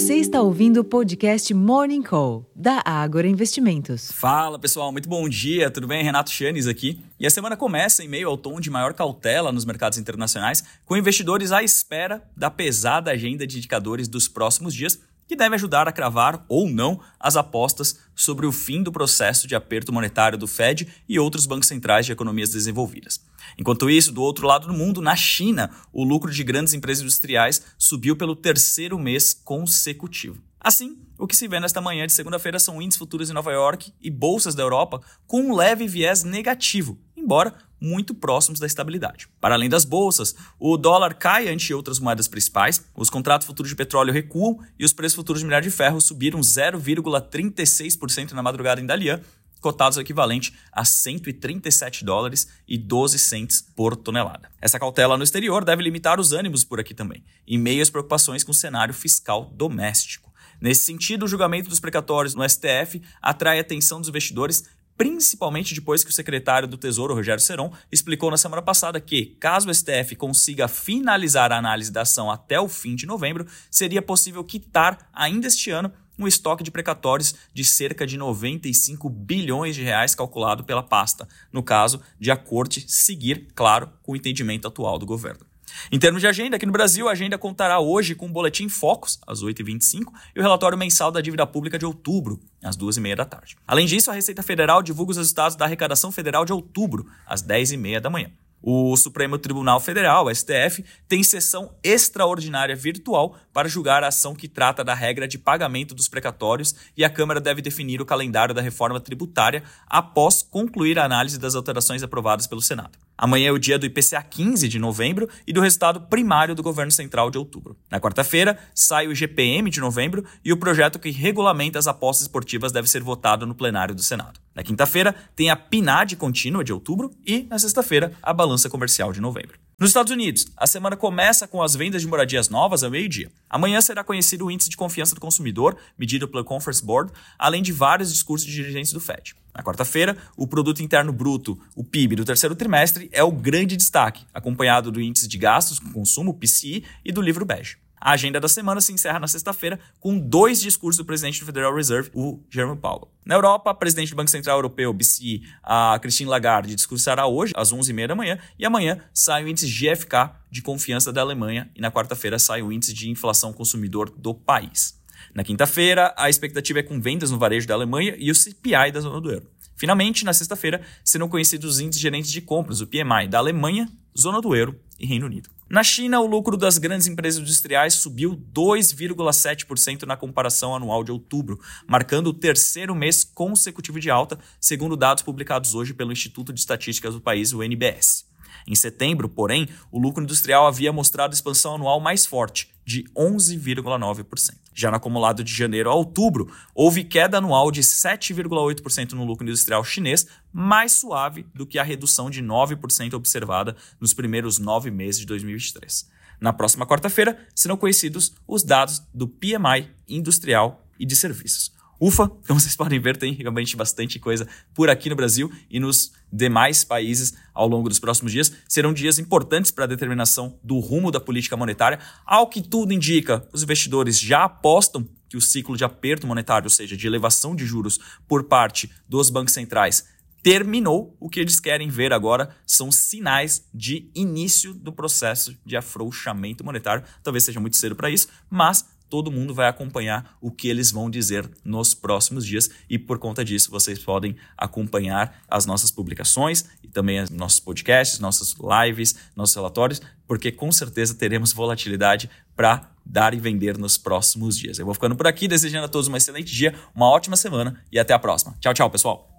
Você está ouvindo o podcast Morning Call, da Ágora Investimentos. Fala pessoal, muito bom dia, tudo bem? Renato Chanes aqui. E a semana começa em meio ao tom de maior cautela nos mercados internacionais, com investidores à espera da pesada agenda de indicadores dos próximos dias, que deve ajudar a cravar ou não as apostas sobre o fim do processo de aperto monetário do Fed e outros bancos centrais de economias desenvolvidas. Enquanto isso, do outro lado do mundo, na China, o lucro de grandes empresas industriais subiu pelo terceiro mês consecutivo. Assim, o que se vê nesta manhã de segunda-feira são índices futuros em Nova York e bolsas da Europa com um leve viés negativo, embora muito próximos da estabilidade. Para além das bolsas, o dólar cai ante outras moedas principais, os contratos futuros de petróleo recuam e os preços futuros de minério de ferro subiram 0,36% na madrugada em Dalian, cotados equivalente a 137 dólares e 12 cents por tonelada. Essa cautela no exterior deve limitar os ânimos por aqui também, em meio às preocupações com o cenário fiscal doméstico. Nesse sentido, o julgamento dos precatórios no STF atrai a atenção dos investidores principalmente depois que o secretário do Tesouro, Rogério Seron, explicou na semana passada que, caso o STF consiga finalizar a análise da ação até o fim de novembro, seria possível quitar ainda este ano um estoque de precatórios de cerca de 95 bilhões de reais calculado pela pasta, no caso de a corte seguir, claro, com o entendimento atual do governo. Em termos de agenda, aqui no Brasil, a agenda contará hoje com o Boletim Focus, às 8h25, e o relatório mensal da dívida pública de outubro, às 2h30 da tarde. Além disso, a Receita Federal divulga os resultados da arrecadação federal de outubro, às 10h30 da manhã. O Supremo Tribunal Federal, STF, tem sessão extraordinária virtual para julgar a ação que trata da regra de pagamento dos precatórios e a Câmara deve definir o calendário da reforma tributária após concluir a análise das alterações aprovadas pelo Senado. Amanhã é o dia do IPCA 15 de novembro e do resultado primário do governo central de outubro. Na quarta-feira, sai o GPM de novembro e o projeto que regulamenta as apostas esportivas deve ser votado no plenário do Senado. Na quinta-feira, tem a PNAD contínua de outubro e, na sexta-feira, a balança comercial de novembro. Nos Estados Unidos, a semana começa com as vendas de moradias novas ao meio-dia. Amanhã será conhecido o índice de confiança do consumidor, medido pelo Conference Board, além de vários discursos de dirigentes do Fed. Na quarta-feira, o produto interno bruto, o PIB do terceiro trimestre, é o grande destaque, acompanhado do índice de gastos com consumo, PCI, e do livro bege. A agenda da semana se encerra na sexta-feira com dois discursos do presidente do Federal Reserve, o Jerome Powell. Na Europa, a presidente do Banco Central Europeu, BCE, a Christine Lagarde, discursará hoje, às 11h30 da manhã, e amanhã sai o índice GFK de confiança da Alemanha, e na quarta-feira sai o índice de inflação consumidor do país. Na quinta-feira, a expectativa é com vendas no varejo da Alemanha e o CPI da zona do euro. Finalmente, na sexta-feira, serão conhecidos os índices gerentes de compras, o PMI, da Alemanha, zona do euro e Reino Unido. Na China, o lucro das grandes empresas industriais subiu 2,7% na comparação anual de outubro, marcando o terceiro mês consecutivo de alta, segundo dados publicados hoje pelo Instituto de Estatísticas do país, o NBS. Em setembro, porém, o lucro industrial havia mostrado expansão anual mais forte, de 11,9%. Já no acumulado de janeiro a outubro, houve queda anual de 7,8% no lucro industrial chinês, mais suave do que a redução de 9% observada nos primeiros nove meses de 2023. Na próxima quarta-feira serão conhecidos os dados do PMI industrial e de serviços. Ufa, como vocês podem ver, tem realmente bastante coisa por aqui no Brasil e nos demais países ao longo dos próximos dias. Serão dias importantes para a determinação do rumo da política monetária. Ao que tudo indica, os investidores já apostam que o ciclo de aperto monetário, ou seja, de elevação de juros por parte dos bancos centrais, terminou. O que eles querem ver agora são sinais de início do processo de afrouxamento monetário. Talvez seja muito cedo para isso, mas todo mundo vai acompanhar o que eles vão dizer nos próximos dias e por conta disso vocês podem acompanhar as nossas publicações e também os nossos podcasts, nossas lives, nossos relatórios, porque com certeza teremos volatilidade para dar e vender nos próximos dias. Eu vou ficando por aqui, desejando a todos um excelente dia, uma ótima semana e até a próxima. Tchau, tchau, pessoal.